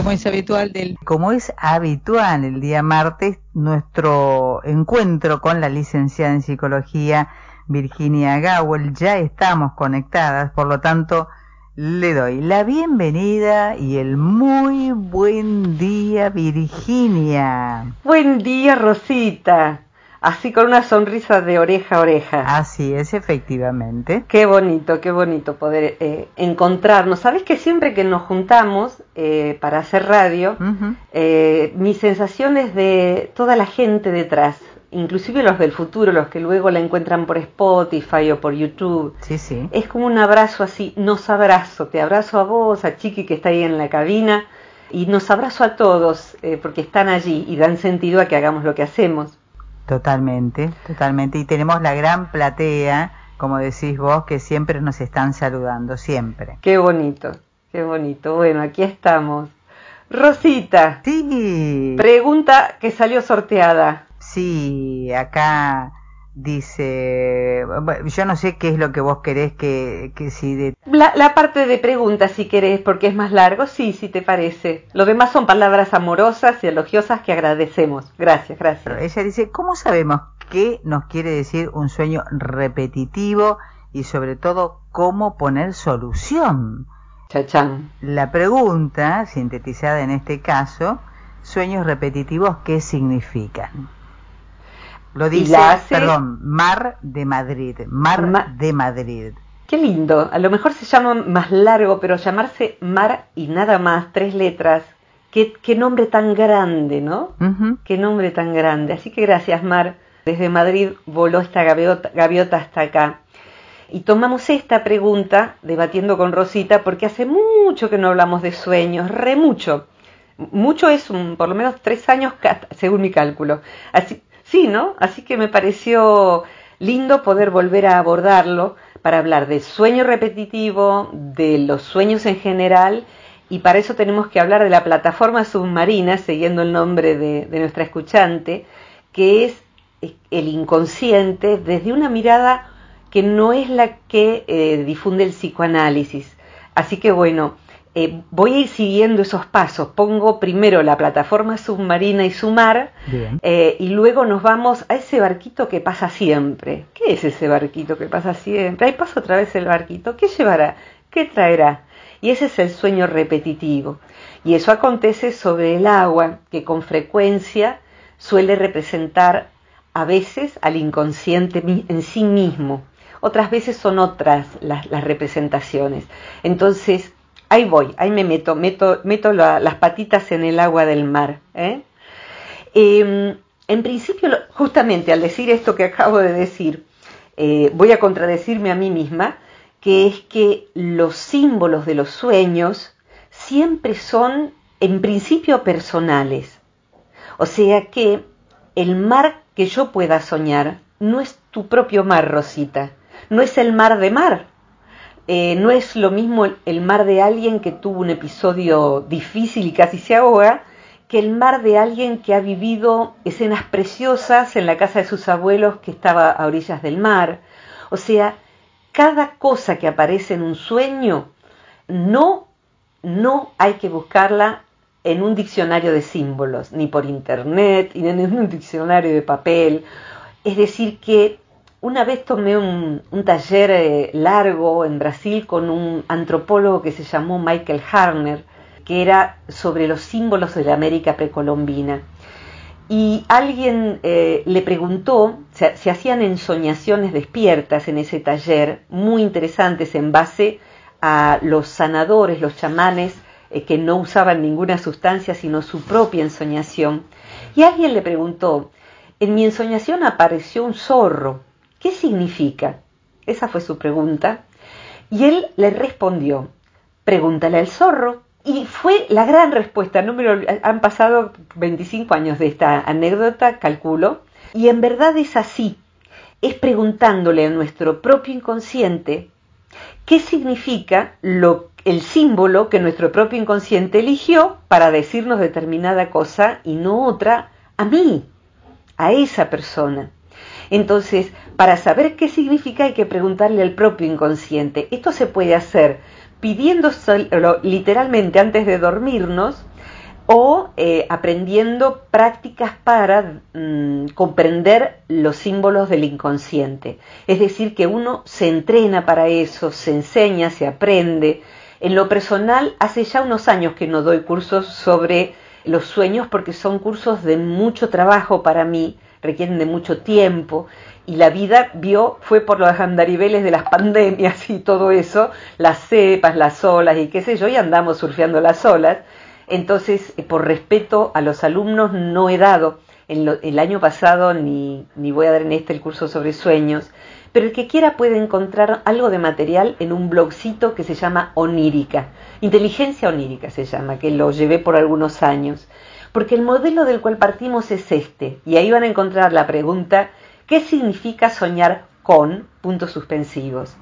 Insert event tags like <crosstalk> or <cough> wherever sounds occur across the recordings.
Como es habitual del Como es habitual el día martes, nuestro encuentro con la licenciada en psicología Virginia Gawel, ya estamos conectadas, por lo tanto, le doy la bienvenida y el muy buen día, Virginia. Buen día, Rosita. Así con una sonrisa de oreja a oreja. Así es, efectivamente. Qué bonito, qué bonito poder eh, encontrarnos. Sabes que siempre que nos juntamos eh, para hacer radio, Ujú. eh, mi sensación es de toda la gente detrás, inclusive los del futuro, los que luego la encuentran por Spotify o por YouTube. Sí, sí. Es como un abrazo así, nos abrazo, te abrazo a vos, a Chiqui que está ahí en la cabina, y nos abrazo a todos eh, porque están allí y dan sentido a que hagamos lo que hacemos. Totalmente, totalmente. Y tenemos la gran platea, como decís vos, que siempre nos están saludando, siempre. Qué bonito, qué bonito. Bueno, aquí estamos. Rosita, Sí, pregunta que salió sorteada. sí, acá dice, bueno, yo no sé qué es lo que vos querés que, que si de... La, la parte de preguntas, si querés, porque es más largo, sí, si te parece. Lo demás son palabras amorosas y elogiosas que agradecemos. Gracias, gracias. Ella dice, ¿cómo sabemos qué nos quiere decir un sueño repetitivo y sobre todo cómo poner solución? Chachán. La pregunta, sintetizada en este caso, sueños repetitivos, ¿qué significan? Lo dice, hace- perdón, Mar de Madrid, Mar Ma- de Madrid. Qué lindo. A lo mejor se llama más largo, pero llamarse Mar y nada más, tres letras. Qué, qué nombre tan grande, ¿no? Qué nombre tan grande. Así que gracias, Mar. Desde Madrid voló esta gaviota, gaviota hasta acá. Y tomamos esta pregunta debatiendo con Rosita porque hace mucho que no hablamos de sueños, re mucho. Mucho es un, por lo menos tres años según mi cálculo. Así, sí, ¿no? Así que me pareció lindo poder volver a abordarlo para hablar del sueño repetitivo, de los sueños en general, y para eso tenemos que hablar de la plataforma submarina, siguiendo el nombre de, nuestra escuchante, que es el inconsciente desde una mirada que no es la que eh, difunde el psicoanálisis. Así que bueno, eh, voy a ir siguiendo esos pasos. Pongo primero la plataforma submarina y su mar, Bien. eh, y luego nos vamos a ese barquito que pasa siempre. ¿Qué es ese barquito que pasa siempre? Ahí pasa otra vez el barquito. ¿Qué llevará? ¿Qué traerá? Y ese es el sueño repetitivo. Y eso acontece sobre el agua, que con frecuencia suele representar a veces al inconsciente en sí mismo. Otras veces son otras las, las representaciones. Entonces, ahí voy, ahí me meto, meto, meto la- las patitas en el agua del mar. ¿eh? Eh, en principio, justamente al decir esto que acabo de decir, eh, voy a contradecirme a mí misma, que es que los símbolos de los sueños siempre son, en principio, personales. O sea que el mar que yo pueda soñar no es tu propio mar, Rosita, no es el mar de mar. Eh, no es lo mismo el- mar de alguien que tuvo un episodio difícil y casi se ahoga, que el mar de alguien que ha vivido escenas preciosas en la casa de sus abuelos que estaba a orillas del mar. O sea, cada cosa que aparece en un sueño no, no hay que buscarla en un diccionario de símbolos, ni por internet, ni en un diccionario de papel. Es decir, que una vez tomé un, taller eh, largo en Brasil con un antropólogo que se llamó Michael Harner, que era sobre los símbolos de la América precolombina. Y alguien eh, le preguntó, se, se hacían ensoñaciones despiertas en ese taller, muy interesantes en base a los sanadores, los chamanes, eh, que no usaban ninguna sustancia sino su propia ensoñación. Y alguien le preguntó, en mi ensoñación apareció un zorro, ¿qué significa? Esa fue su pregunta. Y él le respondió, pregúntale al zorro. Y fue la gran respuesta. Han pasado 25 años de esta anécdota, calculo. Y en verdad es así, es preguntándole a nuestro propio inconsciente qué significa lo, el símbolo que nuestro propio inconsciente eligió para decirnos determinada cosa y no otra a mí, a esa persona. Entonces, para saber qué significa hay que preguntarle al propio inconsciente. Esto se puede hacer pidiendo literalmente antes de dormirnos o eh, aprendiendo prácticas para mm, comprender los símbolos del inconsciente. Es decir, que uno se entrena para eso, se enseña, se aprende. En lo personal, hace ya unos años que no doy cursos sobre los sueños porque son cursos de mucho trabajo para mí, requieren de mucho tiempo y la vida vio, fue por los andariveles de las pandemias y todo eso, las cepas, las olas y qué sé yo, y andamos surfeando las olas. Entonces, eh, por respeto a los alumnos, no he dado. El año pasado ni, ni voy a dar en este el curso sobre sueños, pero el que quiera puede encontrar algo de material en un blogcito que se llama Onírica, Inteligencia Onírica se llama, que lo llevé por algunos años, porque el modelo del cual partimos es este, y ahí van a encontrar la pregunta, ¿qué significa soñar con puntos suspensivos?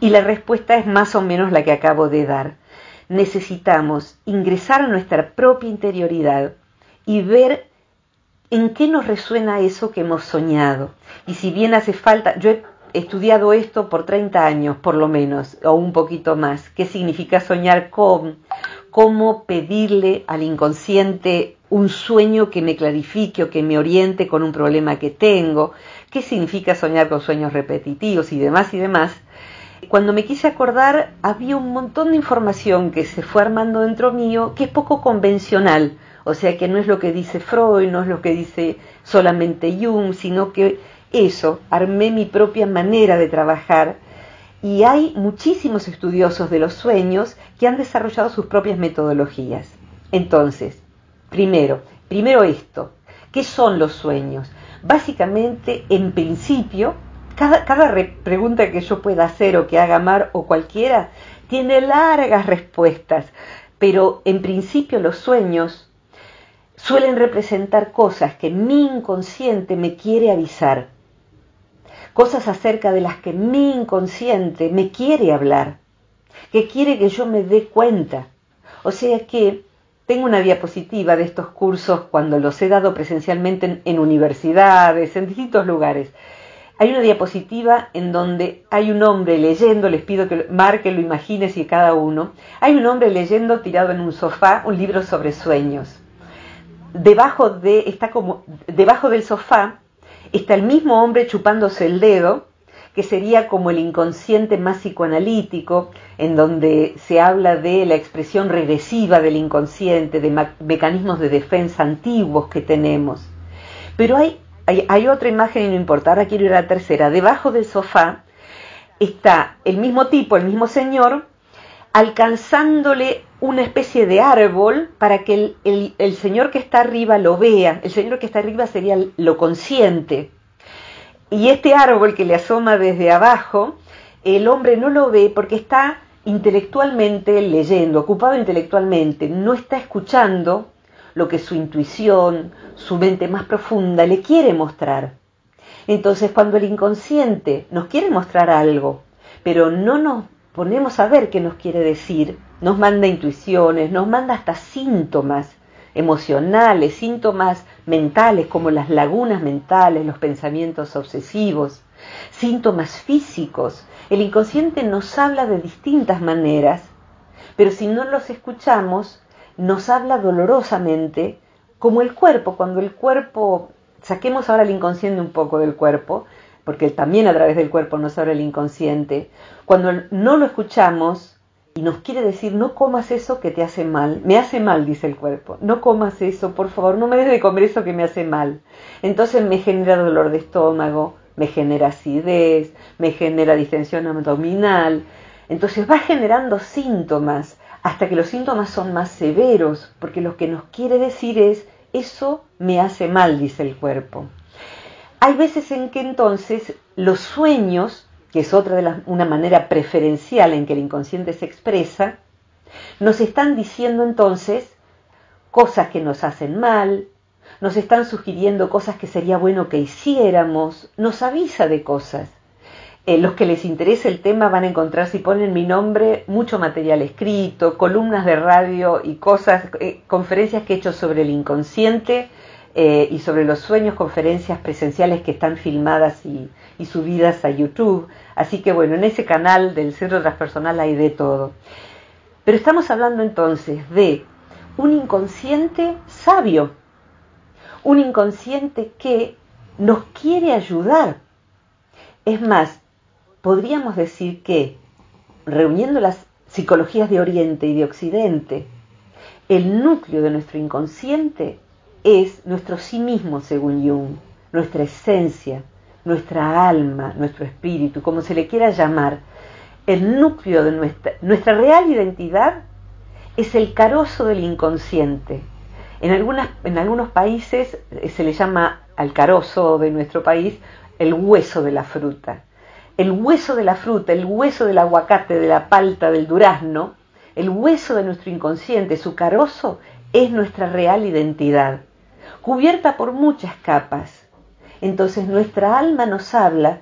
Y la respuesta es más o menos la que acabo de dar necesitamos ingresar a nuestra propia interioridad y ver en qué nos resuena eso que hemos soñado. Y si bien hace falta, yo he estudiado esto por 30 años por lo menos, o un poquito más, qué significa soñar con, cómo pedirle al inconsciente un sueño que me clarifique o que me oriente con un problema que tengo, qué significa soñar con sueños repetitivos y demás y demás, cuando me quise acordar, había un montón de información que se fue armando dentro mío que es poco convencional, o sea que no es lo que dice Freud, no es lo que dice solamente Jung, sino que eso, armé mi propia manera de trabajar y hay muchísimos estudiosos de los sueños que han desarrollado sus propias metodologías. Entonces, primero, primero esto, ¿qué son los sueños? Básicamente, en principio, cada, pregunta que yo pueda hacer o que haga Mar o cualquiera tiene largas respuestas, pero en principio los sueños suelen representar cosas que mi inconsciente me quiere avisar, cosas acerca de las que mi inconsciente me quiere hablar, que quiere que yo me dé cuenta. O sea que tengo una diapositiva de estos cursos cuando los he dado presencialmente en universidades, en distintos lugares hay una diapositiva en donde hay un hombre leyendo, les pido que marque, lo imagine si cada uno, hay un hombre leyendo tirado en un sofá un libro sobre sueños. Debajo, de, está como, debajo del sofá está el mismo hombre chupándose el dedo, que sería como el inconsciente más psicoanalítico, en donde se habla de la expresión regresiva del inconsciente, de mecanismos de defensa antiguos que tenemos. Pero hay hay, otra imagen y no importa, ahora quiero ir a la tercera. Debajo del sofá está el mismo tipo, el mismo señor, alcanzándole una especie de árbol para que el, señor que está arriba lo vea. El señor que está arriba sería lo consciente. Y este árbol que le asoma desde abajo, el hombre no lo ve porque está intelectualmente leyendo, ocupado intelectualmente, no está escuchando lo que su intuición, su mente más profunda le quiere mostrar. Entonces cuando el inconsciente nos quiere mostrar algo, pero no nos ponemos a ver qué nos quiere decir, nos manda intuiciones, nos manda hasta síntomas emocionales, síntomas mentales como las lagunas mentales, los pensamientos obsesivos, síntomas físicos. El inconsciente nos habla de distintas maneras, pero si no los escuchamos, nos habla dolorosamente, como el cuerpo, cuando el cuerpo, saquemos ahora el inconsciente un poco del cuerpo, porque también a través del cuerpo nos habla el inconsciente, cuando no lo escuchamos y nos quiere decir, no comas eso que te hace mal, me hace mal, dice el cuerpo, no comas eso, por favor, no me des de comer eso que me hace mal. Entonces me genera dolor de estómago, me genera acidez, me genera distensión abdominal, entonces va generando síntomas hasta que los síntomas son más severos, porque lo que nos quiere decir es, eso me hace mal, dice el cuerpo. Hay veces en que entonces los sueños, que es otra de las, una manera preferencial en que el inconsciente se expresa, nos están diciendo entonces cosas que nos hacen mal, nos están sugiriendo cosas que sería bueno que hiciéramos, nos avisa de cosas. Eh, los que les interese el tema van a encontrar, si ponen mi nombre, mucho material escrito, columnas de radio y cosas, eh, conferencias que he hecho sobre el inconsciente eh, y sobre los sueños, conferencias presenciales que están filmadas y, y subidas a YouTube. Así que bueno, en ese canal del Centro Transpersonal hay de todo. Pero estamos hablando entonces de un inconsciente sabio, un inconsciente que nos quiere ayudar. Es más, podríamos decir que, reuniendo las psicologías de Oriente y de Occidente, el núcleo de nuestro inconsciente es nuestro sí mismo, según Jung, nuestra esencia, nuestra alma, nuestro espíritu, como se le quiera llamar. El núcleo de nuestra, nuestra real identidad es el carozo del inconsciente. En, algunas, en algunos países eh, se le llama al carozo de nuestro país el hueso de la fruta el hueso de la fruta, el hueso del aguacate, de la palta, del durazno, el hueso de nuestro inconsciente, su carozo, es nuestra real identidad, cubierta por muchas capas. Entonces nuestra alma nos habla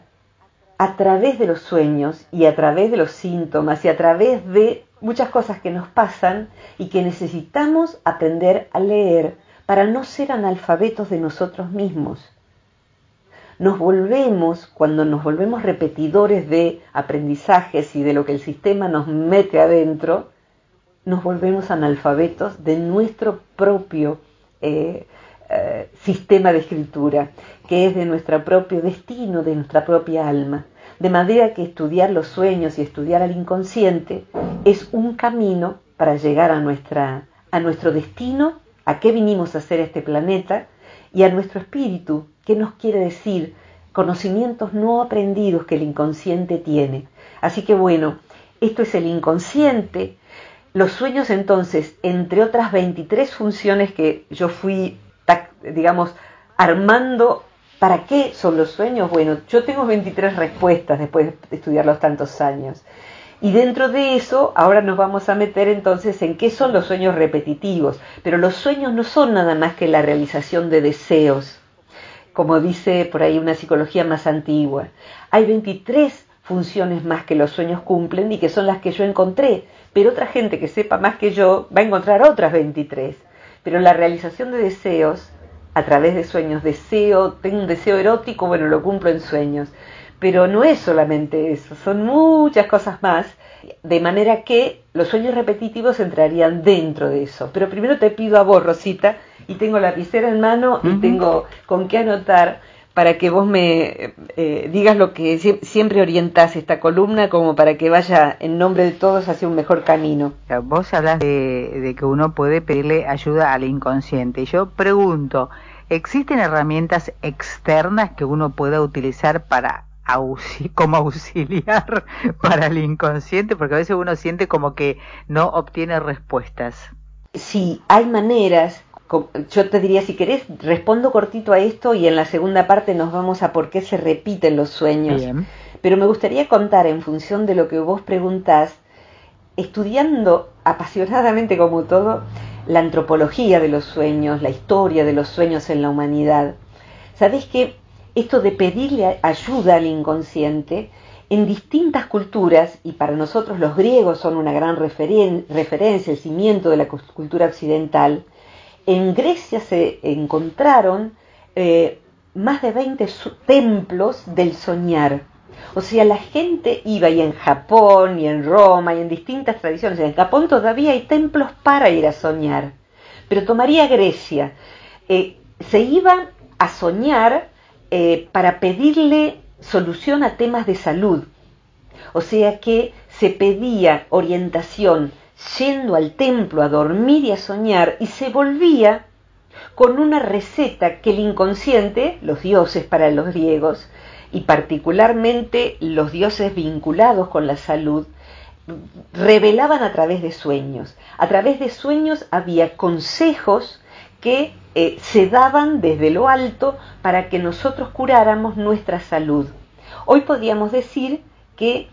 a través de los sueños y a través de los síntomas y a través de muchas cosas que nos pasan y que necesitamos aprender a leer para no ser analfabetos de nosotros mismos nos volvemos, cuando nos volvemos repetidores de aprendizajes y de lo que el sistema nos mete adentro, nos volvemos analfabetos de nuestro propio eh, eh, sistema de escritura, que es de nuestro propio destino, de nuestra propia alma. De manera que estudiar los sueños y estudiar al inconsciente es un camino para llegar a, nuestra, a nuestro destino, a qué vinimos a hacer este planeta y a nuestro espíritu, ¿Qué nos quiere decir? Conocimientos no aprendidos que el inconsciente tiene. Así que bueno, esto es el inconsciente. Los sueños entonces, entre otras 23 funciones que yo fui, digamos, armando, ¿para qué son los sueños? Bueno, yo tengo 23 respuestas después de estudiarlos tantos años. Y dentro de eso, ahora nos vamos a meter entonces en qué son los sueños repetitivos. Pero los sueños no son nada más que la realización de deseos como dice por ahí una psicología más antigua. Hay 23 funciones más que los sueños cumplen y que son las que yo encontré, pero otra gente que sepa más que yo va a encontrar otras 23. Pero la realización de deseos a través de sueños, deseo, tengo un deseo erótico, bueno, lo cumplo en sueños. Pero no es solamente eso, son muchas cosas más, de manera que los sueños repetitivos entrarían dentro de eso. Pero primero te pido a vos, Rosita, y tengo la lapicera en mano y tengo con qué anotar para que vos me eh, digas lo que siempre orientás esta columna como para que vaya en nombre de todos hacia un mejor camino. Vos hablas de, de que uno puede pedirle ayuda al inconsciente. Y yo pregunto, ¿existen herramientas externas que uno pueda utilizar para <laughs> como auxiliar <laughs> para el inconsciente? Porque a veces uno siente como que no obtiene respuestas. Sí, hay maneras yo te diría, si querés, respondo cortito a esto y en la segunda parte nos vamos a por qué se repiten los sueños. Pero me gustaría contar, en función de lo que vos preguntás, estudiando apasionadamente como todo, la antropología de los sueños, la historia de los sueños en la humanidad. ¿Sabés que esto de pedirle ayuda al inconsciente en distintas culturas, y para nosotros los griegos son una gran referencia, el cimiento de la cultura occidental, en Grecia se encontraron eh, más de 20 templos del soñar. O sea, la gente iba y en Japón y en Roma y en distintas tradiciones. En Japón todavía hay templos para ir a soñar. Pero tomaría Grecia. Eh, se iba a soñar eh, para pedirle solución a temas de salud. O sea que se pedía orientación yendo al templo a dormir y a soñar y se volvía con una receta que el inconsciente, los dioses para los griegos, y particularmente los dioses vinculados con la salud, revelaban a través de sueños. A través de sueños había consejos que eh, se daban desde lo alto para que nosotros curáramos nuestra salud. Hoy podríamos decir que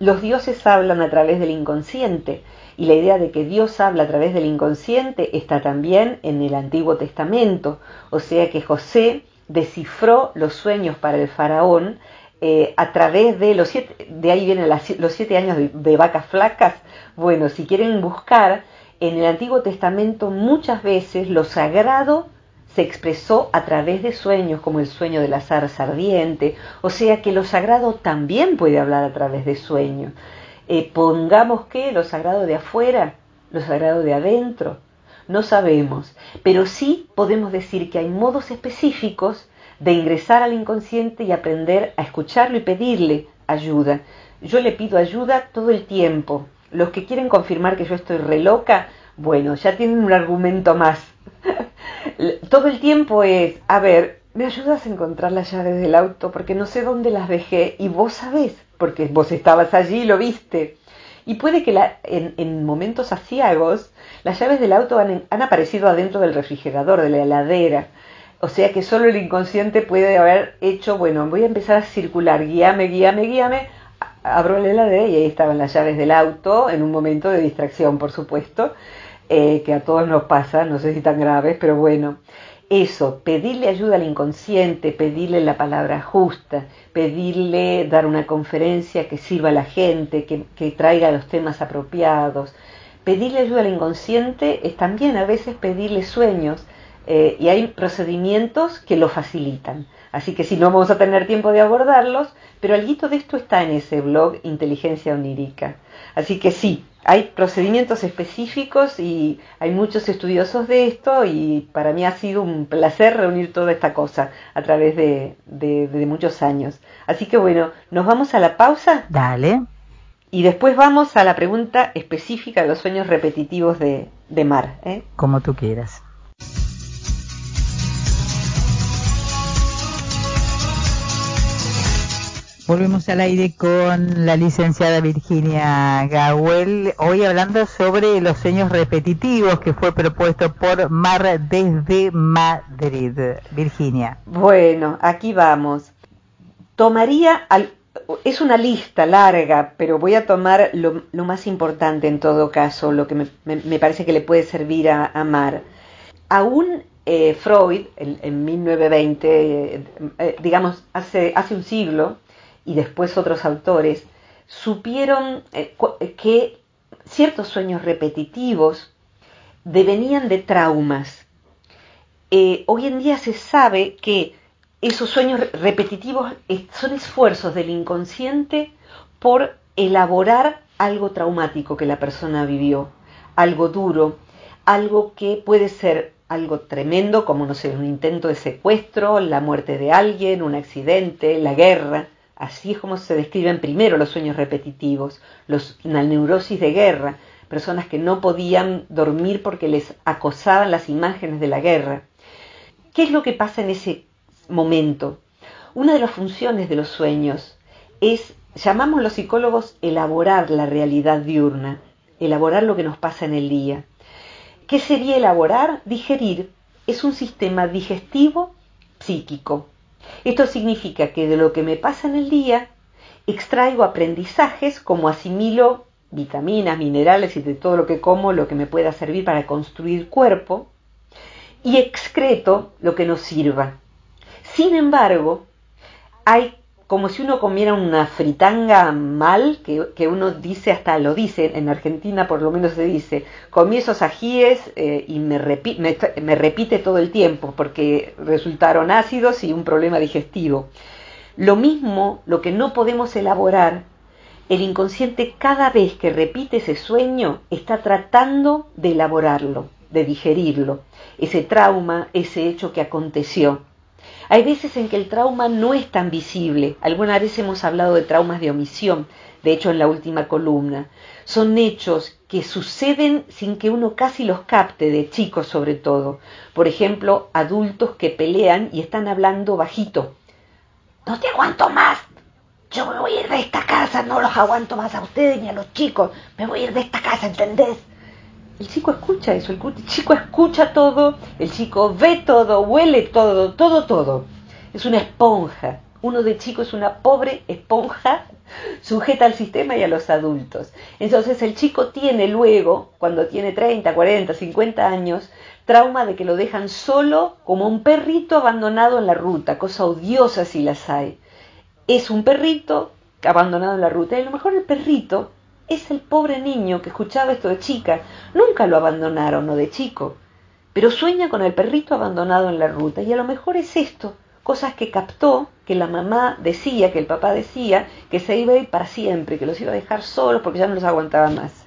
los dioses hablan a través del inconsciente y la idea de que Dios habla a través del inconsciente está también en el Antiguo Testamento, o sea que José descifró los sueños para el faraón eh, a través de los siete, de ahí vienen los siete años de, vacas flacas. Bueno, si quieren buscar, en el Antiguo Testamento muchas veces lo sagrado se expresó a través de sueños, como el sueño de la zarza ardiente, o sea que lo sagrado también puede hablar a través de sueños. Eh, pongamos que lo sagrado de afuera, lo sagrado de adentro, no sabemos, pero sí podemos decir que hay modos específicos de ingresar al inconsciente y aprender a escucharlo y pedirle ayuda. Yo le pido ayuda todo el tiempo. Los que quieren confirmar que yo estoy re loca, bueno, ya tienen un argumento más. <laughs> todo el tiempo es, a ver, ¿me ayudas a encontrar las llaves del auto? Porque no sé dónde las dejé y vos sabés, porque vos estabas allí y lo viste. Y puede que la, en, momentos asiagos las llaves del auto han, han aparecido adentro del refrigerador, de la heladera. O sea que solo el inconsciente puede haber hecho, bueno, voy a empezar a circular, guíame, guíame, guíame, abro la heladera y ahí estaban las llaves del auto en un momento de distracción, por supuesto, eh, que a todos nos pasa, no sé si tan graves, pero bueno, eso, pedirle ayuda al inconsciente, pedirle la palabra justa, pedirle dar una conferencia que sirva a la gente, que, que traiga los temas apropiados. Pedirle ayuda al inconsciente es también a veces pedirle sueños, eh, y hay procedimientos que lo facilitan. Así que si no vamos a tener tiempo de abordarlos, pero algo de esto está en ese blog Inteligencia Onírica. Así que sí, hay procedimientos específicos y hay muchos estudiosos de esto y para mí ha sido un placer reunir toda esta cosa a través de, muchos años. Así que bueno, nos vamos a la pausa. Dale. Y después vamos a la pregunta específica de los sueños repetitivos de, Mar. ¿eh? Como tú quieras. Volvemos al aire con la licenciada Virginia Gawel, hoy hablando sobre los sueños repetitivos que fue propuesto por Mar desde Madrid. Virginia. Bueno, aquí vamos. Tomaría, es una lista larga, pero voy a tomar lo, más importante en todo caso, lo que me, parece que le puede servir a, Mar. Aún eh, Freud, en, 1920, eh, eh, digamos, hace, hace un siglo, y después otros autores, supieron eh, eh, que ciertos sueños repetitivos devenían de traumas. Eh, hoy en día se sabe que esos sueños repetitivos son esfuerzos del inconsciente por elaborar algo traumático que la persona vivió, algo duro, algo que puede ser algo tremendo como, no sé, un intento de secuestro, la muerte de alguien, un accidente, la guerra, Así es como se describen primero los sueños repetitivos, los, la neurosis de guerra, personas que no podían dormir porque les acosaban las imágenes de la guerra. ¿Qué es lo que pasa en ese momento? Una de las funciones de los sueños es, llamamos los psicólogos, elaborar la realidad diurna, elaborar lo que nos pasa en el día. ¿Qué sería elaborar? Digerir. Es un sistema digestivo psíquico. Esto significa que de lo que me pasa en el día, extraigo aprendizajes como asimilo vitaminas, minerales y de todo lo que como, lo que me pueda servir para construir cuerpo, y excreto lo que nos sirva. Sin embargo, hay como si uno comiera una fritanga mal, que, uno dice, hasta lo dice, en Argentina por lo menos se dice, comí esos ajíes eh, y me, repite todo el tiempo porque resultaron ácidos y un problema digestivo. Lo mismo, lo que no podemos elaborar, el inconsciente cada vez que repite ese sueño está tratando de elaborarlo, de digerirlo, ese trauma, ese hecho que aconteció. Hay veces en que el trauma no es tan visible. Alguna vez hemos hablado de traumas de omisión, de hecho en la última columna. Son hechos que suceden sin que uno casi los capte, de chicos sobre todo. Por ejemplo, adultos que pelean y están hablando bajito. No te aguanto más. Yo me voy a ir de esta casa, no los aguanto más a ustedes ni a los chicos. Me voy a ir de esta casa, ¿entendés? El chico escucha eso, el chico escucha todo, el chico ve todo, huele todo, todo, todo. Es una esponja. Uno de chico es una pobre esponja <laughs> sujeta al sistema y a los adultos. Entonces el chico tiene luego, cuando tiene 30, 40, 50 años, trauma de que lo dejan solo como un perrito abandonado en la ruta, cosa odiosa si las hay. Es un perrito abandonado en la ruta y a lo mejor el perrito es el pobre niño que escuchaba esto de chica. Nunca lo abandonaron o de chico, pero sueña con el perrito abandonado en la ruta y a lo mejor es esto, cosas que captó, que la mamá decía, que el papá decía, que se iba a ir para siempre, que los iba a dejar solos porque ya no los aguantaba más.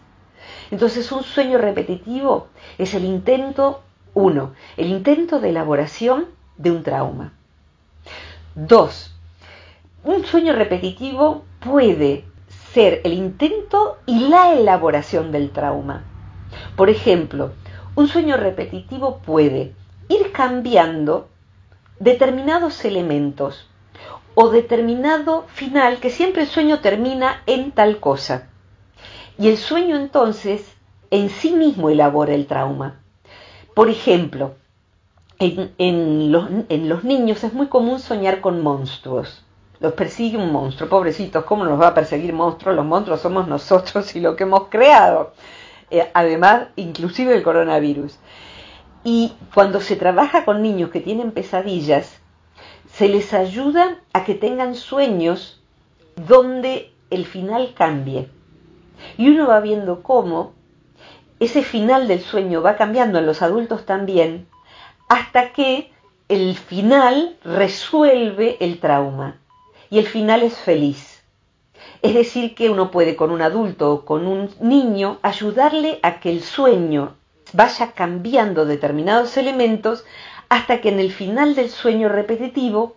Entonces un sueño repetitivo es el intento, uno, el intento de elaboración de un trauma. Dos, un sueño repetitivo puede ser el intento y la elaboración del trauma. Por ejemplo, un sueño repetitivo puede ir cambiando determinados elementos o determinado final, que siempre el sueño termina en tal cosa. Y el sueño entonces en sí mismo elabora el trauma. Por ejemplo, en, en los niños es muy común soñar con monstruos los persigue un monstruo. Pobrecitos, ¿cómo nos va a perseguir monstruos? Los monstruos somos nosotros y lo que hemos creado. Eh, además, inclusive el coronavirus. Y cuando se trabaja con niños que tienen pesadillas, se les ayuda a que tengan sueños donde el final cambie. Y uno va viendo cómo ese final del sueño va cambiando en los adultos también, hasta que el final resuelve el trauma y el final es feliz. Es decir, que uno puede con un adulto o con un niño ayudarle a que el sueño vaya cambiando determinados elementos hasta que en el final del sueño repetitivo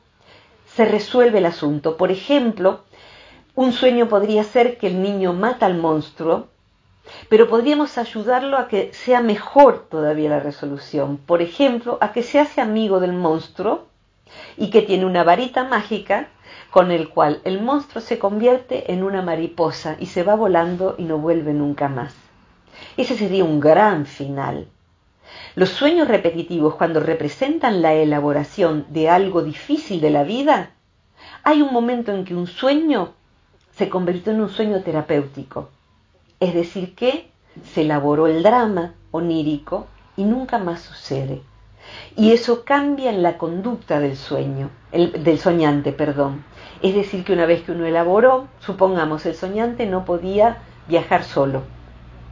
se resuelve el asunto. Por ejemplo, un sueño podría ser que el niño mata al monstruo, pero podríamos ayudarlo a que sea mejor todavía la resolución. Por ejemplo, a que se hace amigo del monstruo y que tiene una varita mágica con el cual el monstruo se convierte en una mariposa y se va volando y no vuelve nunca más. Ese sería un gran final. Los sueños repetitivos, cuando representan la elaboración de algo difícil de la vida, hay un momento en que un sueño se convirtió en un sueño terapéutico. Es decir, que se elaboró el drama onírico y nunca más sucede. Y eso cambia en la conducta del sueño, del soñante, perdón. Es decir, que una vez que uno elaboró, supongamos, el soñante no podía viajar solo.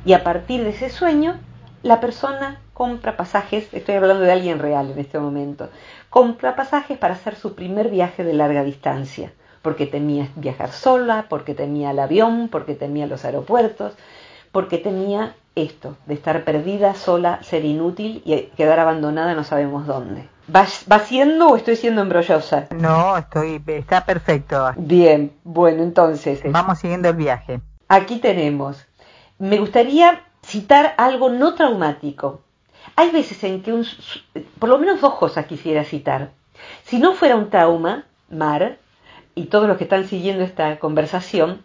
Y a partir de ese sueño, la persona compra pasajes, estoy hablando de alguien real en este momento, compra pasajes para hacer su primer viaje de larga distancia, porque temía viajar sola, porque temía el avión, porque temía los aeropuertos, porque temía esto, de estar perdida, sola, ser inútil y quedar abandonada no sabemos dónde. ¿Va, siendo o estoy siendo embrollosa? No, estoy, está perfecto. Bien, bueno, entonces. Vamos siguiendo el viaje. Aquí tenemos. Me gustaría citar algo no traumático. Hay veces en que un, por lo menos dos cosas quisiera citar. Si no fuera un trauma, Mar, y todos los que están siguiendo esta conversación,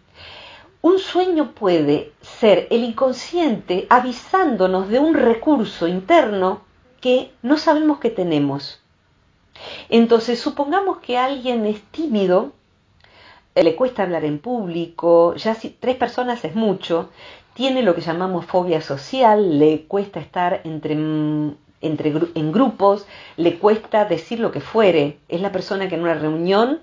un sueño puede ser el inconsciente avisándonos de un recurso interno que no sabemos que tenemos. Entonces, supongamos que alguien es tímido, le cuesta hablar en público, ya si tres personas es mucho, tiene lo que llamamos fobia social, le cuesta estar entre, entre, en grupos, le cuesta decir lo que fuere. Es la persona que en una reunión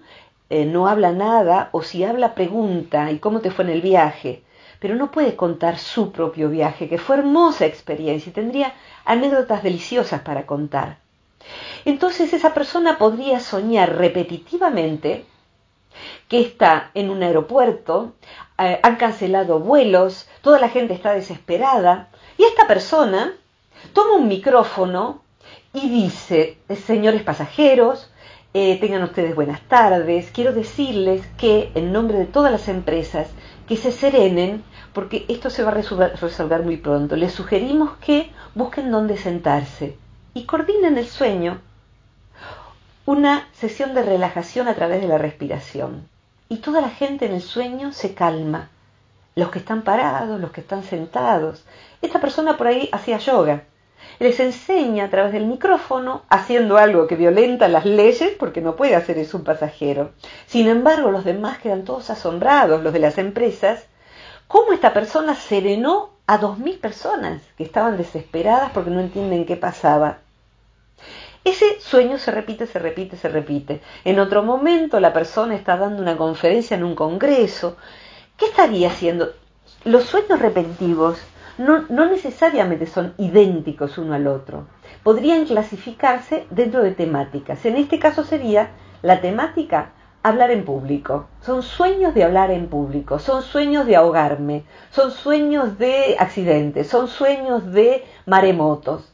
eh, no habla nada o si habla pregunta y cómo te fue en el viaje, pero no puede contar su propio viaje, que fue hermosa experiencia y tendría anécdotas deliciosas para contar. Entonces esa persona podría soñar repetitivamente que está en un aeropuerto, eh, han cancelado vuelos, toda la gente está desesperada y esta persona toma un micrófono y dice, señores pasajeros, eh, tengan ustedes buenas tardes. Quiero decirles que en nombre de todas las empresas que se serenen porque esto se va a resolver muy pronto. Les sugerimos que busquen dónde sentarse y coordinen el sueño. Una sesión de relajación a través de la respiración. Y toda la gente en el sueño se calma. Los que están parados, los que están sentados. Esta persona por ahí hacía yoga. Les enseña a través del micrófono, haciendo algo que violenta las leyes, porque no puede hacer eso un pasajero. Sin embargo, los demás quedan todos asombrados, los de las empresas, cómo esta persona serenó a dos mil personas que estaban desesperadas porque no entienden qué pasaba. Ese sueño se repite, se repite, se repite. En otro momento la persona está dando una conferencia en un congreso. ¿Qué estaría haciendo? Los sueños repetitivos no, necesariamente son idénticos uno al otro. Podrían clasificarse dentro de temáticas. En este caso sería la temática hablar en público. Son sueños de hablar en público, son sueños de ahogarme, son sueños de accidentes, son sueños de maremotos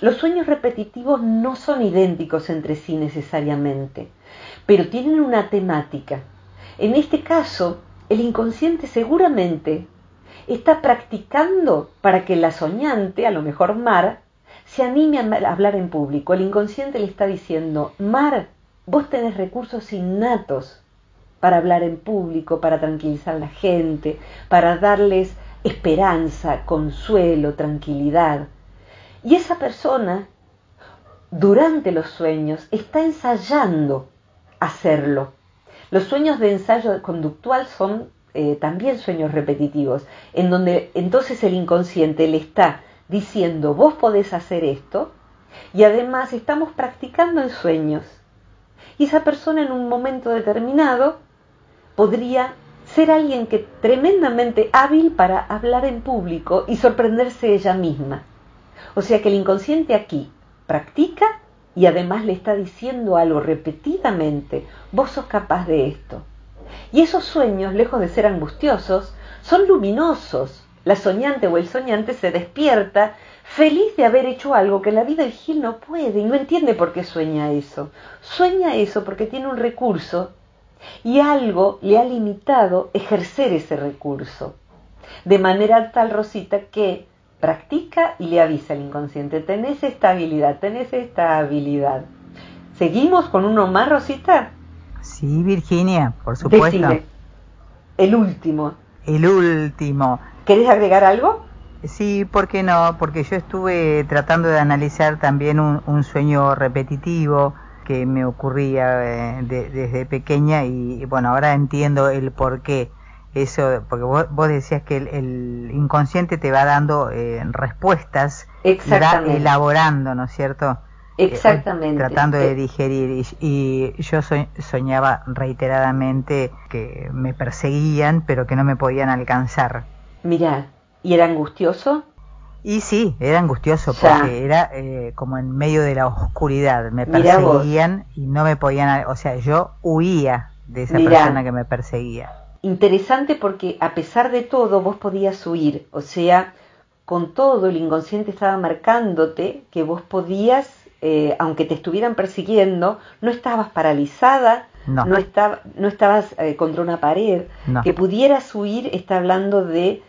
los sueños repetitivos no son idénticos entre sí necesariamente, pero tienen una temática. En este caso, el inconsciente seguramente está practicando para que la soñante, a lo mejor Mar, se anime a hablar en público. El inconsciente le está diciendo, Mar, vos tenés recursos innatos para hablar en público, para tranquilizar a la gente, para darles esperanza, consuelo, tranquilidad. Y esa persona, durante los sueños, está ensayando hacerlo. Los sueños de ensayo conductual son eh, también sueños repetitivos, en donde entonces el inconsciente le está diciendo, vos podés hacer esto, y además estamos practicando en sueños. Y esa persona en un momento determinado podría ser alguien que tremendamente hábil para hablar en público y sorprenderse ella misma. O sea que el inconsciente aquí practica y además le está diciendo algo repetidamente, vos sos capaz de esto. Y esos sueños, lejos de ser angustiosos, son luminosos. La soñante o el soñante se despierta feliz de haber hecho algo que la vida el Gil no puede y no entiende por qué sueña eso. Sueña eso porque tiene un recurso y algo le ha limitado ejercer ese recurso. De manera tal, Rosita, que practica y le avisa al inconsciente, tenés esta habilidad, tenés esta habilidad. ¿Seguimos con uno más, Rosita? Sí, Virginia, por supuesto. El último. El último. ¿Querés agregar algo? Sí, ¿por qué no? Porque yo estuve tratando de analizar también un, sueño repetitivo que me ocurría eh, desde pequeña y bueno, ahora entiendo el por qué eso, porque vos, decías que el, inconsciente te va dando eh, respuestas, va elaborando, ¿no es cierto? Eh, Exactamente. tratando de eh, digerir. Y, yo soñaba reiteradamente que me perseguían, pero que no me podían alcanzar. Mira, ¿y era angustioso? Y sí, era angustioso porque era como en medio de la oscuridad. Me perseguían y no me podían, o sea, yo huía de esa persona que me perseguía interesante porque a pesar de todo vos podías huir, o sea, con todo el inconsciente estaba marcándote que vos podías, eh, aunque te estuvieran persiguiendo, no estabas paralizada, no, no, no estabas eh, contra una pared, que pudieras huir está hablando de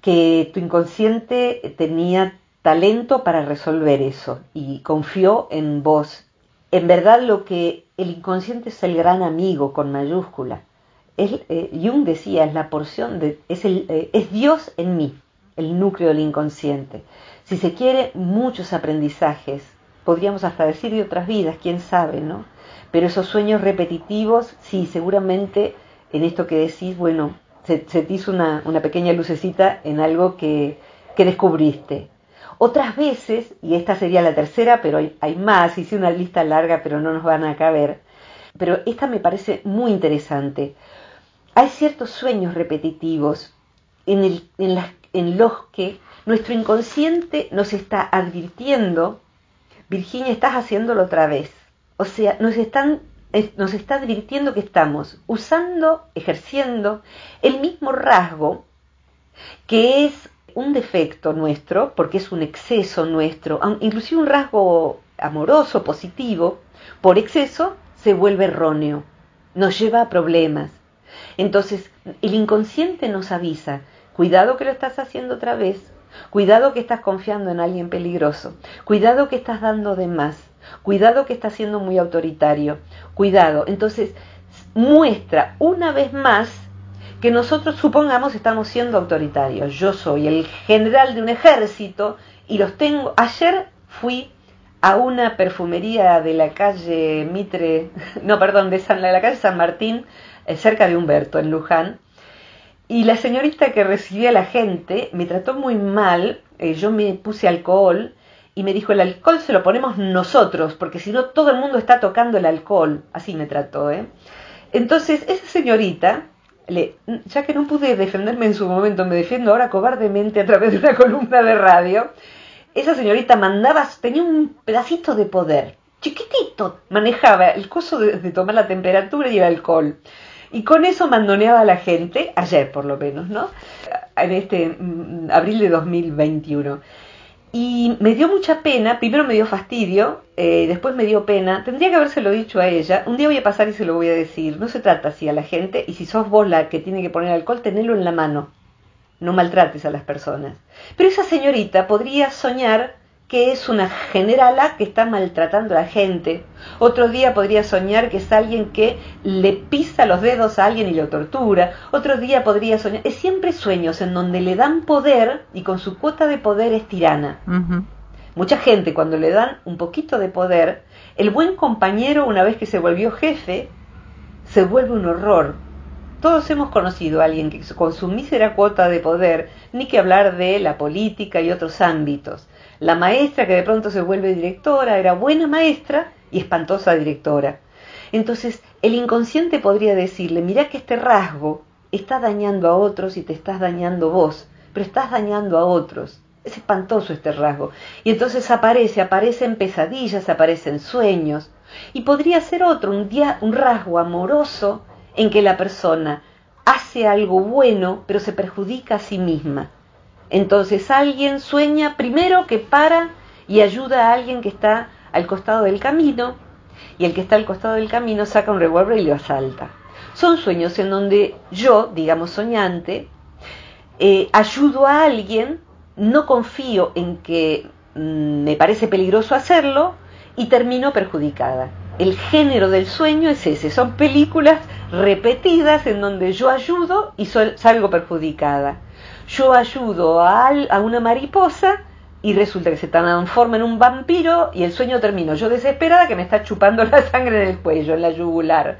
que tu inconsciente tenía talento para resolver eso y confió en vos. En verdad lo que el inconsciente es el gran amigo con mayúscula. Eh, Jung decía, es la porción de, es, el, eh, es Dios en mí, el núcleo del inconsciente. Si se quiere, muchos aprendizajes, podríamos hasta decir de otras vidas, quién sabe, ¿no? Pero esos sueños repetitivos, sí, seguramente en esto que decís, bueno, se, te hizo una, una, pequeña lucecita en algo que, que descubriste. Otras veces, y esta sería la tercera, pero hay, hay más, hice una lista larga, pero no nos van a caber, pero esta me parece muy interesante. Hay ciertos sueños repetitivos en, los que nuestro inconsciente nos está advirtiendo, Virginia, estás haciéndolo otra vez. O sea, nos, están, nos está advirtiendo que estamos usando, ejerciendo el mismo rasgo que es un defecto nuestro, porque es un exceso nuestro, inclusive un rasgo amoroso, positivo, por exceso se vuelve erróneo, nos lleva a problemas. Entonces, el inconsciente nos avisa, cuidado que lo estás haciendo otra vez, cuidado que estás confiando en alguien peligroso, cuidado que estás dando de más, cuidado que estás siendo muy autoritario, cuidado. Entonces, muestra una vez más que nosotros supongamos estamos siendo autoritarios. Yo soy el general de un ejército y los tengo. Ayer fui a una perfumería de la calle Mitre, <laughs> no, perdón, de, San, de la calle San Martín, eh, cerca de Humberto, en Luján, y la señorita que recibía a la gente me trató muy mal, eh, yo me puse alcohol y me dijo, el alcohol se lo ponemos nosotros, porque si no todo el mundo está tocando el alcohol, así me trató, ¿eh? Entonces, esa señorita, le, ya que no pude defenderme en su momento, me defiendo ahora cobardemente a través de una <laughs> columna de radio, esa señorita mandaba, tenía un pedacito de poder, chiquitito, manejaba el coso de, de tomar la temperatura y el alcohol. Y con eso mandoneaba a la gente, ayer por lo menos, ¿no? En este mm, abril de 2021. Y me dio mucha pena, primero me dio fastidio, eh, después me dio pena, tendría que habérselo dicho a ella, un día voy a pasar y se lo voy a decir, no se trata así a la gente, y si sos vos la que tiene que poner alcohol, tenelo en la mano, no maltrates a las personas. Pero esa señorita podría soñar que es una generala que está maltratando a la gente. Otro día podría soñar que es alguien que le pisa los dedos a alguien y lo tortura. Otro día podría soñar. Es siempre sueños en donde le dan poder y con su cuota de poder es tirana. Mucha gente cuando le dan un poquito de poder, el buen compañero una vez que se volvió jefe, se vuelve un horror. Todos hemos conocido a alguien que con su mísera cuota de poder, ni que hablar de la política y otros ámbitos, la maestra que de pronto se vuelve directora era buena maestra y espantosa directora. Entonces, el inconsciente podría decirle, mira que este rasgo está dañando a otros y te estás dañando vos, pero estás dañando a otros. Es espantoso este rasgo. Y entonces aparece, aparece en pesadillas, aparece en sueños. Y podría ser otro, un, día, un rasgo amoroso en que la persona hace algo bueno, pero se perjudica a sí misma. Entonces alguien sueña primero que para y ayuda a alguien que está al costado del camino y el que está al costado del camino saca un revólver y lo asalta. Son sueños en donde yo, digamos soñante, eh, ayudo a alguien, no confío en que mm, me parece peligroso hacerlo y termino perjudicada. El género del sueño es ese, son películas repetidas en donde yo ayudo y salgo perjudicada yo ayudo a, una mariposa y resulta que se transforma en un vampiro y el sueño termino yo desesperada que me está chupando la sangre en el cuello, en la yugular.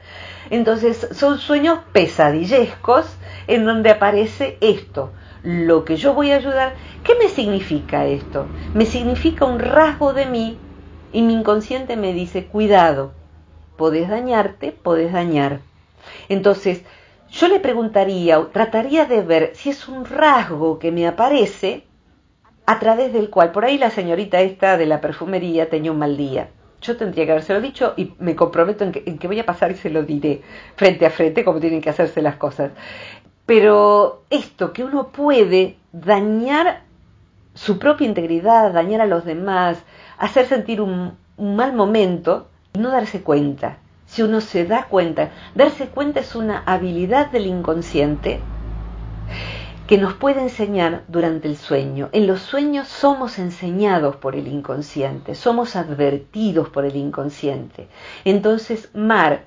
Entonces son sueños pesadillescos en donde aparece esto, lo que yo voy a ayudar. ¿Qué me significa esto? Me significa un rasgo de mí y mi inconsciente me dice, cuidado, podés dañarte, podés dañar. Entonces, yo le preguntaría trataría de ver si es un rasgo que me aparece a través del cual, por ahí la señorita esta de la perfumería tenía un mal día. Yo tendría que habérselo dicho y me comprometo en que, en que voy a pasar y se lo diré frente a frente como tienen que hacerse las cosas. Pero esto, que uno puede dañar su propia integridad, dañar a los demás, hacer sentir un, un mal momento y no darse cuenta si uno se da cuenta. Darse cuenta es una habilidad del inconsciente que nos puede enseñar durante el sueño. En los sueños somos enseñados por el inconsciente, somos advertidos por el inconsciente. Entonces, Mar,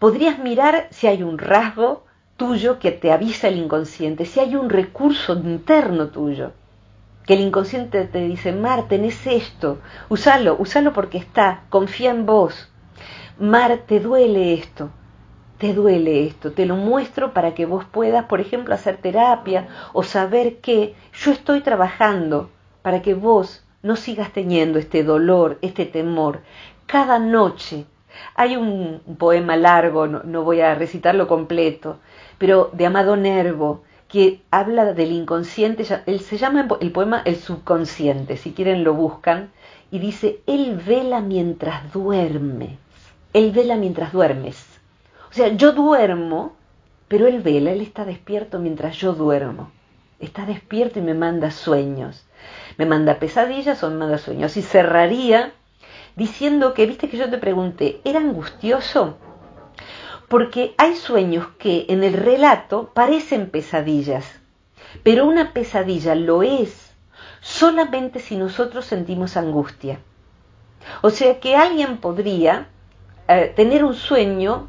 podrías mirar si hay un rasgo tuyo que te avisa el inconsciente, si hay un recurso interno tuyo, que el inconsciente te dice, Mar, tenés esto, usalo, usalo porque está, confía en vos. Mar, te duele esto, te duele esto, te lo muestro para que vos puedas, por ejemplo, hacer terapia o saber que yo estoy trabajando para que vos no sigas teniendo este dolor, este temor. Cada noche hay un poema largo, no, voy a recitarlo completo, pero de Amado Nervo, que habla del inconsciente, él se llama el poema El subconsciente, si quieren lo buscan, y dice, Él vela mientras duerme. Él vela mientras duermes. O sea, yo duermo, pero Él vela, Él está despierto mientras yo duermo. Está despierto y me manda sueños. Me manda pesadillas o me manda sueños. Y cerraría diciendo que, viste que yo te pregunté, ¿era angustioso? Porque hay sueños que en el relato parecen pesadillas, pero una pesadilla lo es solamente si nosotros sentimos angustia. O sea que alguien podría eh, tener un sueño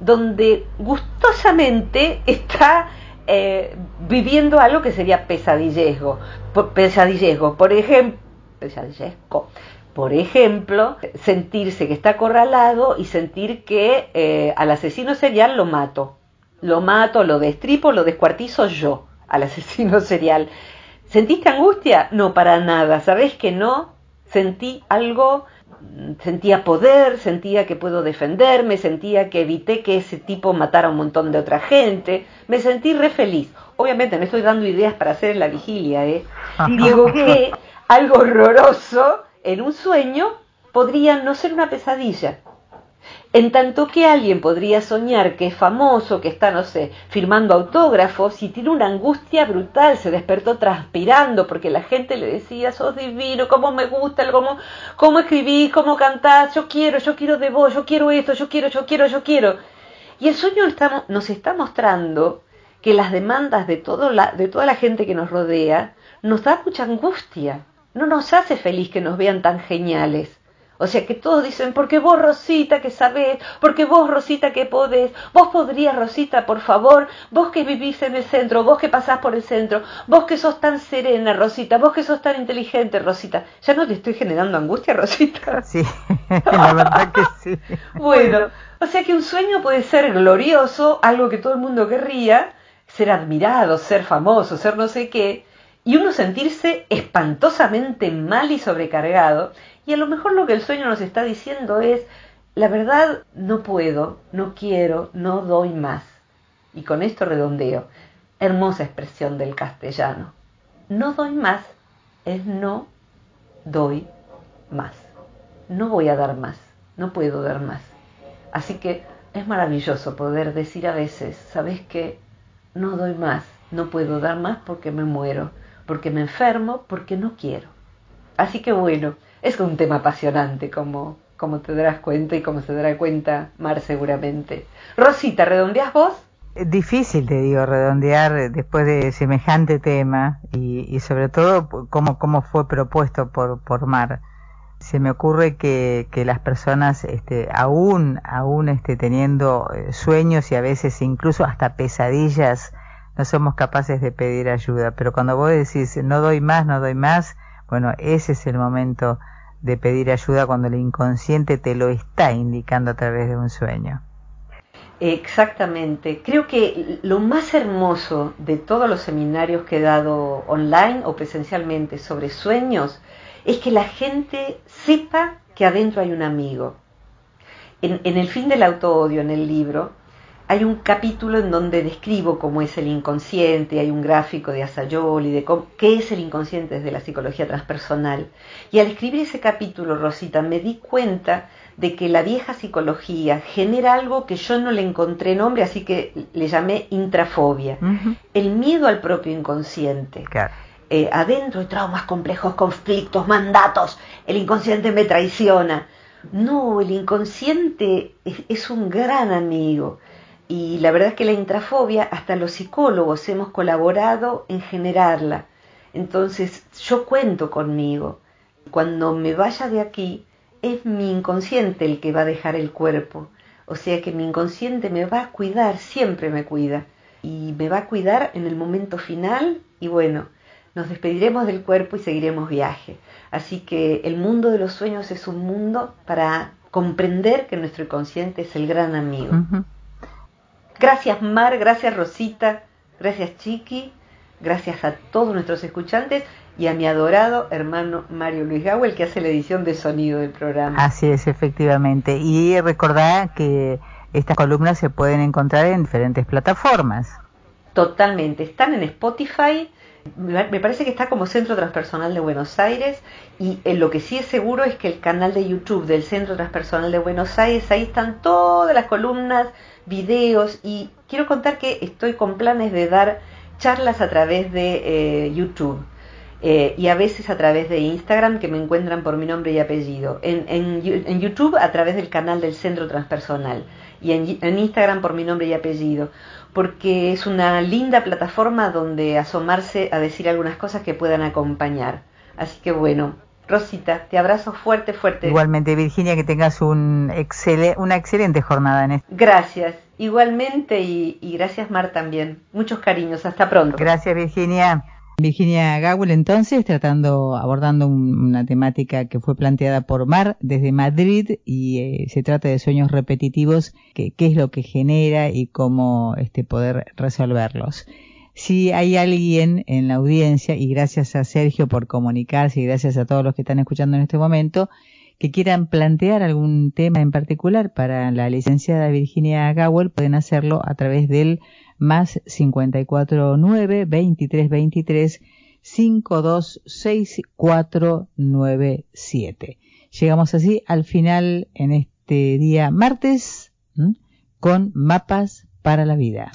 donde gustosamente <laughs> está eh, viviendo algo que sería pesadillesco. Por, por ejemplo. Por ejemplo, sentirse que está acorralado y sentir que eh, al asesino serial lo mato. Lo mato, lo destripo, lo descuartizo yo al <laughs> asesino serial. ¿Sentiste angustia? No, para nada. ¿Sabes que no? Sentí algo sentía poder, sentía que puedo defenderme, sentía que evité que ese tipo matara a un montón de otra gente, me sentí re feliz. Obviamente me estoy dando ideas para hacer en la vigilia, ¿eh? <laughs> Digo que algo horroroso en un sueño podría no ser una pesadilla, en tanto que alguien podría soñar que es famoso, que está, no sé, firmando autógrafos y tiene una angustia brutal, se despertó transpirando porque la gente le decía, sos divino, cómo me gusta, cómo, cómo escribís, cómo cantás, yo quiero, yo quiero de vos, yo quiero esto, yo quiero, yo quiero, yo quiero. Y el sueño nos está mostrando que las demandas de, todo la, de toda la gente que nos rodea nos da mucha angustia, no nos hace feliz que nos vean tan geniales. O sea que todos dicen, porque vos Rosita que sabés, porque vos Rosita que podés, vos podrías Rosita, por favor, vos que vivís en el centro, vos que pasás por el centro, vos que sos tan serena Rosita, vos que sos tan inteligente Rosita. ¿Ya no te estoy generando angustia <laughs> Rosita? Sí, <laughs> la verdad que sí. <laughs> bueno, o sea que un sueño puede ser glorioso, algo que todo el mundo querría, ser admirado, ser famoso, ser no sé qué, y uno sentirse espantosamente mal y sobrecargado y a lo mejor lo que el sueño nos está diciendo es, la verdad no puedo, no quiero, no doy más. Y con esto redondeo. Hermosa expresión del castellano. No doy más es no doy más. No voy a dar más, no puedo dar más. Así que es maravilloso poder decir a veces, ¿sabes qué? No doy más, no puedo dar más porque me muero, porque me enfermo, porque no quiero. Así que bueno, es un tema apasionante, como, como te darás cuenta y como se dará cuenta Mar seguramente. Rosita, ¿redondeas vos? Difícil, te digo, redondear después de semejante tema y, sobre todo cómo, cómo fue propuesto por, por Mar. Se me ocurre que, que las personas, este, aún, aún este, teniendo eh, sueños y a veces incluso hasta pesadillas, no somos capaces de pedir ayuda. Pero cuando vos decís, no doy más, no doy más, bueno, ese es el momento de pedir ayuda cuando el inconsciente te lo está indicando a través de un sueño. Exactamente. Creo que lo más hermoso de todos los seminarios que he dado online o presencialmente sobre sueños es que la gente sepa que adentro hay un amigo. En, en el fin del auto-odio, en el libro, hay un capítulo en donde describo cómo es el inconsciente, hay un gráfico de Asayol y de qué es el inconsciente desde la psicología transpersonal. Y al escribir ese capítulo, Rosita, me di cuenta de que la vieja psicología genera algo que yo no le encontré nombre, así que le llamé intrafobia, el miedo al propio inconsciente. Eh, adentro hay traumas complejos, conflictos, mandatos, el inconsciente me traiciona. No, el inconsciente es un gran amigo y la verdad es que la intrafobia, hasta los psicólogos hemos colaborado en generarla. Entonces yo cuento conmigo. Cuando me vaya de aquí, es mi inconsciente el que va a dejar el cuerpo. O sea que mi inconsciente me va a cuidar, siempre me cuida. Y me va a cuidar en el momento final y bueno, nos despediremos del cuerpo y seguiremos viaje. Así que el mundo de los sueños es un mundo para comprender que nuestro inconsciente es el gran amigo. Gracias Mar, gracias Rosita, gracias Chiqui, gracias a todos nuestros escuchantes y a mi adorado hermano Mario Luis el que hace la edición de sonido del programa. Así es, efectivamente. Y recordad que estas columnas se pueden encontrar en diferentes plataformas. Totalmente, están en Spotify, me parece que está como Centro Transpersonal de Buenos Aires y eh, lo que sí es seguro es que el canal de YouTube del Centro Transpersonal de Buenos Aires, ahí están todas las columnas videos y quiero contar que estoy con planes de dar charlas a través de eh, YouTube eh, y a veces a través de Instagram que me encuentran por mi nombre y apellido. En, YouTube a través del canal del Centro Transpersonal y en, en Instagram por mi nombre y apellido porque es una linda plataforma donde asomarse a decir algunas cosas que puedan acompañar. Así que bueno, Rosita, te abrazo fuerte, fuerte. Igualmente, Virginia, que tengas un una excelente jornada en esto. Gracias, igualmente y, y gracias Mar también. Muchos cariños, hasta pronto. Gracias, Virginia. Virginia Gawel entonces tratando abordando una temática que fue planteada por Mar desde Madrid y eh, se trata de sueños repetitivos qué es lo que genera y cómo este poder resolverlos si hay alguien en la audiencia y gracias a Sergio por comunicarse y gracias a todos los que están escuchando en este momento que quieran plantear algún tema en particular para la licenciada Virginia Gawel pueden hacerlo a través del más 549 2323 526497. Llegamos así al final en este día martes con mapas para la vida.